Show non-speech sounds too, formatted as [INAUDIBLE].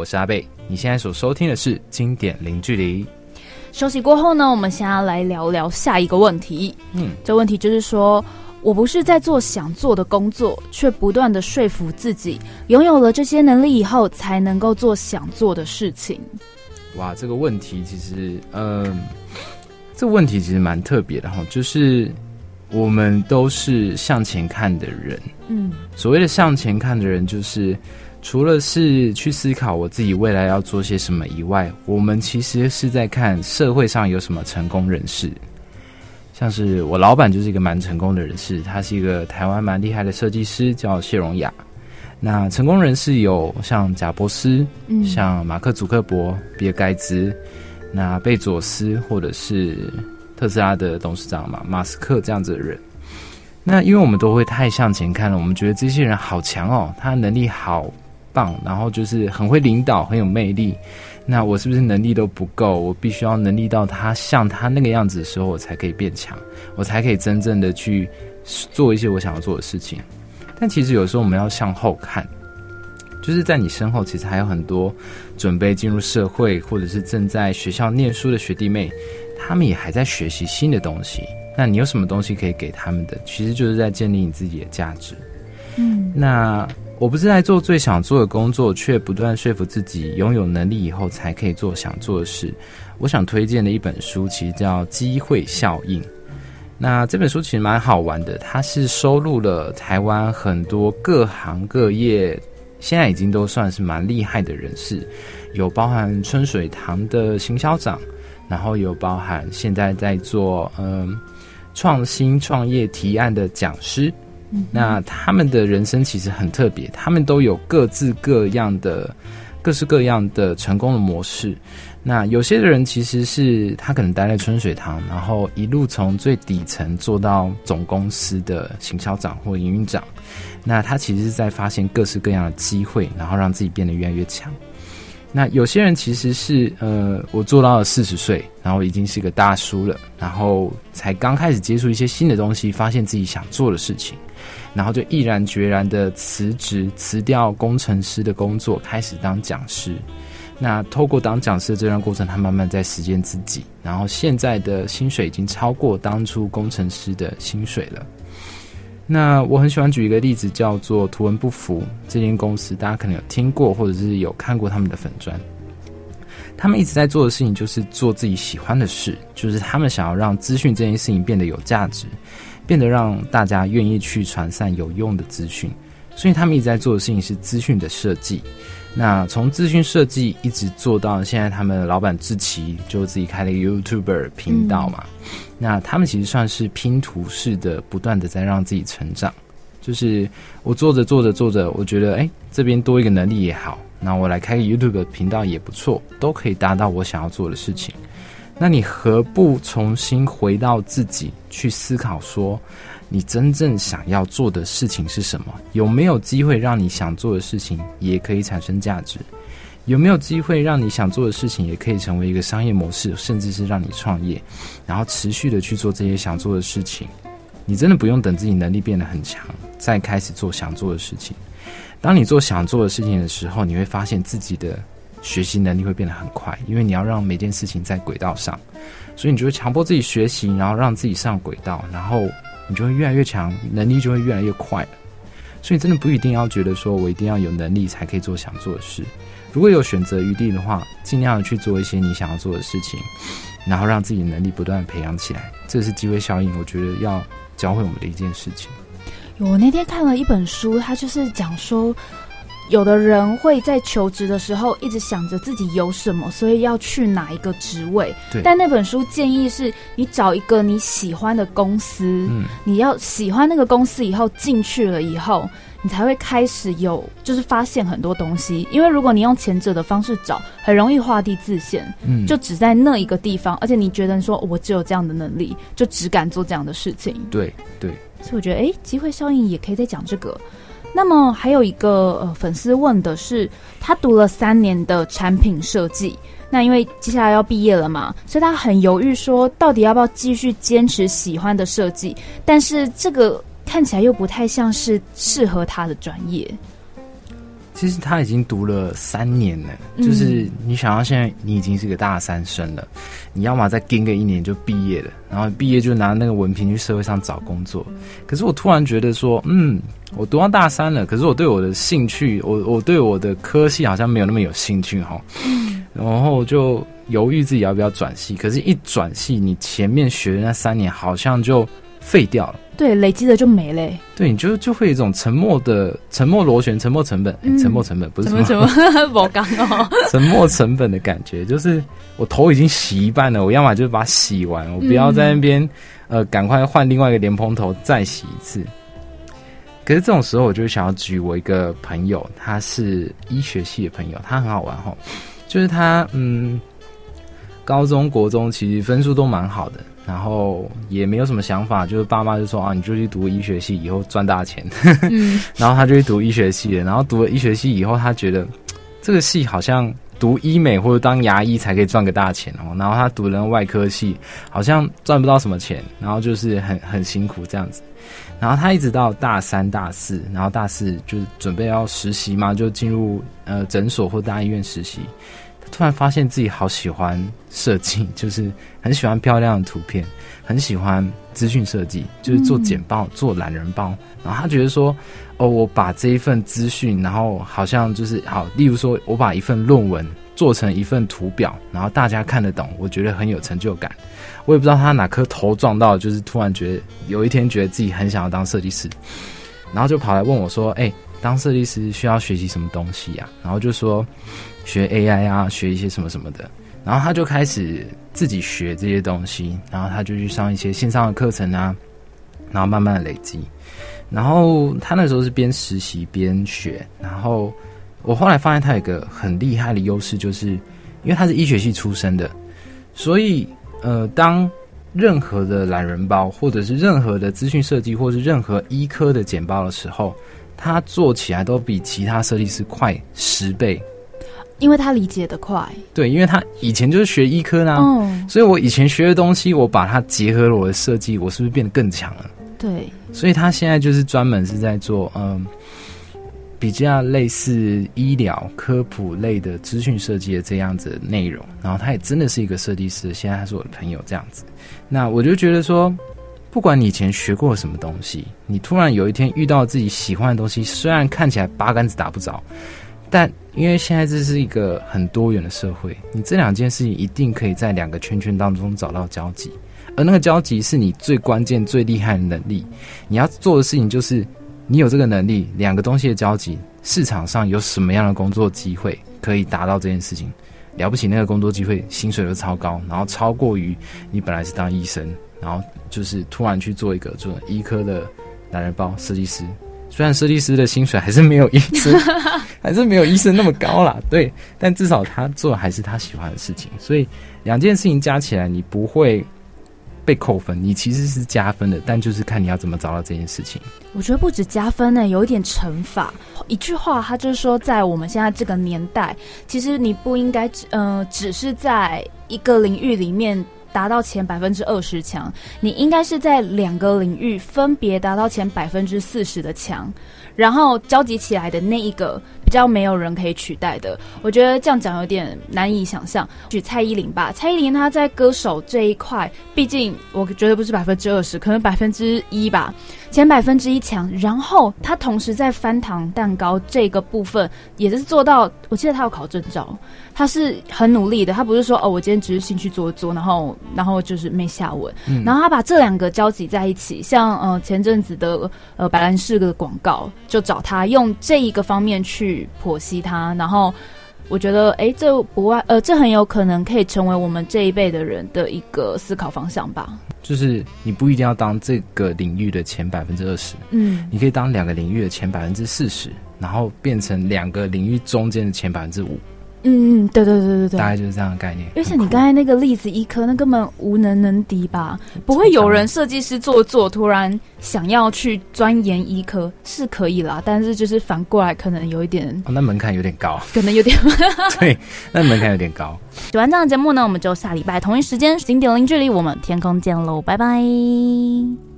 我是阿贝。你现在所收听的是经典零距离。休息过后呢，我们先要来聊聊下一个问题。嗯，这问题就是说，我不是在做想做的工作，却不断的说服自己，拥有了这些能力以后，才能够做想做的事情。哇，这个问题其实，嗯，这个问题其实蛮特别的哈，就是我们都是向前看的人。嗯，所谓的向前看的人，就是除了是去思考我自己未来要做些什么以外，我们其实是在看社会上有什么成功人士。像是我老板就是一个蛮成功的人士，他是一个台湾蛮厉害的设计师，叫谢荣雅。那成功人士有像贾伯斯，嗯，像马克·祖克伯、比尔·盖茨，那贝佐斯或者是特斯拉的董事长嘛，马斯克这样子的人。那因为我们都会太向前看了，我们觉得这些人好强哦，他能力好棒，然后就是很会领导，很有魅力。那我是不是能力都不够？我必须要能力到他像他那个样子的时候，我才可以变强，我才可以真正的去做一些我想要做的事情。但其实有时候我们要向后看，就是在你身后，其实还有很多准备进入社会或者是正在学校念书的学弟妹，他们也还在学习新的东西。那你有什么东西可以给他们的？其实就是在建立你自己的价值。嗯，那。我不是在做最想做的工作，却不断说服自己拥有能力以后才可以做想做的事。我想推荐的一本书，其实叫《机会效应》。那这本书其实蛮好玩的，它是收录了台湾很多各行各业，现在已经都算是蛮厉害的人士，有包含春水堂的行销长，然后有包含现在在做嗯创新创业提案的讲师。那他们的人生其实很特别，他们都有各自各样的、各式各样的成功的模式。那有些人其实是他可能待在春水堂，然后一路从最底层做到总公司的行销长或营运长。那他其实是在发现各式各样的机会，然后让自己变得越来越强。那有些人其实是呃，我做到了四十岁，然后已经是个大叔了，然后才刚开始接触一些新的东西，发现自己想做的事情。然后就毅然决然的辞职，辞掉工程师的工作，开始当讲师。那透过当讲师的这段过程，他慢慢在实践自己。然后现在的薪水已经超过当初工程师的薪水了。那我很喜欢举一个例子，叫做图文不符这间公司，大家可能有听过，或者是有看过他们的粉砖。他们一直在做的事情就是做自己喜欢的事，就是他们想要让资讯这件事情变得有价值。变得让大家愿意去传散有用的资讯，所以他们一直在做的事情是资讯的设计。那从资讯设计一直做到现在，他们老板志奇就自己开了一个 YouTuber 频道嘛。那他们其实算是拼图式的，不断的在让自己成长。就是我做着做着做着，我觉得哎，这边多一个能力也好，那我来开个 YouTube 频道也不错，都可以达到我想要做的事情。那你何不重新回到自己去思考，说你真正想要做的事情是什么？有没有机会让你想做的事情也可以产生价值？有没有机会让你想做的事情也可以成为一个商业模式，甚至是让你创业，然后持续的去做这些想做的事情？你真的不用等自己能力变得很强，再开始做想做的事情。当你做想做的事情的时候，你会发现自己的。学习能力会变得很快，因为你要让每件事情在轨道上，所以你就会强迫自己学习，然后让自己上轨道，然后你就会越来越强，能力就会越来越快所以真的不一定要觉得说我一定要有能力才可以做想做的事，如果有选择余地的话，尽量去做一些你想要做的事情，然后让自己的能力不断培养起来，这是机会效应，我觉得要教会我们的一件事情。我那天看了一本书，它就是讲说。有的人会在求职的时候一直想着自己有什么，所以要去哪一个职位。对。但那本书建议是你找一个你喜欢的公司，嗯，你要喜欢那个公司以后进去了以后，你才会开始有就是发现很多东西。因为如果你用前者的方式找，很容易画地自限，嗯，就只在那一个地方，而且你觉得说我只有这样的能力，就只敢做这样的事情。对对。所以我觉得，哎，机会效应也可以再讲这个。那么还有一个呃粉丝问的是，他读了三年的产品设计，那因为接下来要毕业了嘛，所以他很犹豫，说到底要不要继续坚持喜欢的设计，但是这个看起来又不太像是适合他的专业。其实他已经读了三年了，就是你想要现在你已经是个大三生了，你要么再跟个一年就毕业了，然后毕业就拿那个文凭去社会上找工作。可是我突然觉得说，嗯，我读到大三了，可是我对我的兴趣，我我对我的科系好像没有那么有兴趣哈，然后就犹豫自己要不要转系。可是，一转系，你前面学的那三年好像就废掉了。对，累积的就没嘞。对，你就就会有一种沉默的沉默螺旋、沉默成本、沉默成本，不是什么我刚哦，沉默成本的感觉，就是我头已经洗一半了，我要么就是把它洗完，我不要在那边呃，赶快换另外一个莲蓬头再洗一次。可是这种时候，我就想要举我一个朋友，他是医学系的朋友，他很好玩哈，就是他嗯，高中国中其实分数都蛮好的。然后也没有什么想法，就是爸妈就说啊，你就去读医学系，以后赚大钱。嗯，[LAUGHS] 然后他就去读医学系了。然后读了医学系以后，他觉得这个系好像读医美或者当牙医才可以赚个大钱哦。然后他读了外科系，好像赚不到什么钱，然后就是很很辛苦这样子。然后他一直到大三、大四，然后大四就是准备要实习嘛，就进入呃诊所或大医院实习。突然发现自己好喜欢设计，[LAUGHS] 就是很喜欢漂亮的图片，很喜欢资讯设计，就是做简报、做懒人包。然后他觉得说，哦，我把这一份资讯，然后好像就是好，例如说我把一份论文做成一份图表，然后大家看得懂，我觉得很有成就感。我也不知道他哪颗头撞到，就是突然觉得有一天觉得自己很想要当设计师，然后就跑来问我说，哎。当设计师需要学习什么东西呀？然后就说学 AI 啊，学一些什么什么的。然后他就开始自己学这些东西，然后他就去上一些线上的课程啊，然后慢慢的累积。然后他那时候是边实习边学。然后我后来发现他有一个很厉害的优势，就是因为他是医学系出身的，所以呃，当任何的懒人包，或者是任何的资讯设计，或是任何医科的简报的时候。他做起来都比其他设计师快十倍，因为他理解的快。对，因为他以前就是学医科呢，所以我以前学的东西，我把它结合了我的设计，我是不是变得更强了？对，所以他现在就是专门是在做嗯，比较类似医疗科普类的资讯设计的这样子的内容。然后他也真的是一个设计师，现在他是我的朋友这样子。那我就觉得说。不管你以前学过什么东西，你突然有一天遇到自己喜欢的东西，虽然看起来八竿子打不着，但因为现在这是一个很多元的社会，你这两件事情一定可以在两个圈圈当中找到交集，而那个交集是你最关键、最厉害的能力。你要做的事情就是，你有这个能力，两个东西的交集，市场上有什么样的工作机会可以达到这件事情？了不起，那个工作机会薪水都超高，然后超过于你本来是当医生。然后就是突然去做一个做医科的男人包设计师，虽然设计师的薪水还是没有医生，[LAUGHS] 还是没有医生那么高啦，对，但至少他做的还是他喜欢的事情，所以两件事情加起来，你不会被扣分，你其实是加分的，但就是看你要怎么找到这件事情。我觉得不止加分呢，有一点惩罚。一句话，他就是说，在我们现在这个年代，其实你不应该只呃，只是在一个领域里面。达到前百分之二十强，你应该是在两个领域分别达到前百分之四十的强，然后交集起来的那一个。比较没有人可以取代的，我觉得这样讲有点难以想象。举蔡依林吧，蔡依林她在歌手这一块，毕竟我觉得不是百分之二十，可能百分之一吧，前百分之一强。然后她同时在翻糖蛋糕这个部分，也是做到，我记得她有考证照，她是很努力的。她不是说哦，我今天只是兴趣做做，然后然后就是没下文。然后她把这两个交集在一起，像呃前阵子的呃白兰氏的广告，就找她用这一个方面去。剖析它，然后我觉得，哎，这不外，呃，这很有可能可以成为我们这一辈的人的一个思考方向吧。就是你不一定要当这个领域的前百分之二十，嗯，你可以当两个领域的前百分之四十，然后变成两个领域中间的前百分之五。嗯嗯，对对对对对，大概就是这样的概念。而且你刚才那个例子，医科那根本无能能敌吧？不会有人设计师做做，突然想要去钻研医科是可以啦，但是就是反过来可能有一点，那门槛有点高，可能有点 [LAUGHS] [LAUGHS] 对，那门槛有点高。喜欢这样的节目呢，我们就下礼拜同一时间，经典零距离，我们天空见喽，拜拜。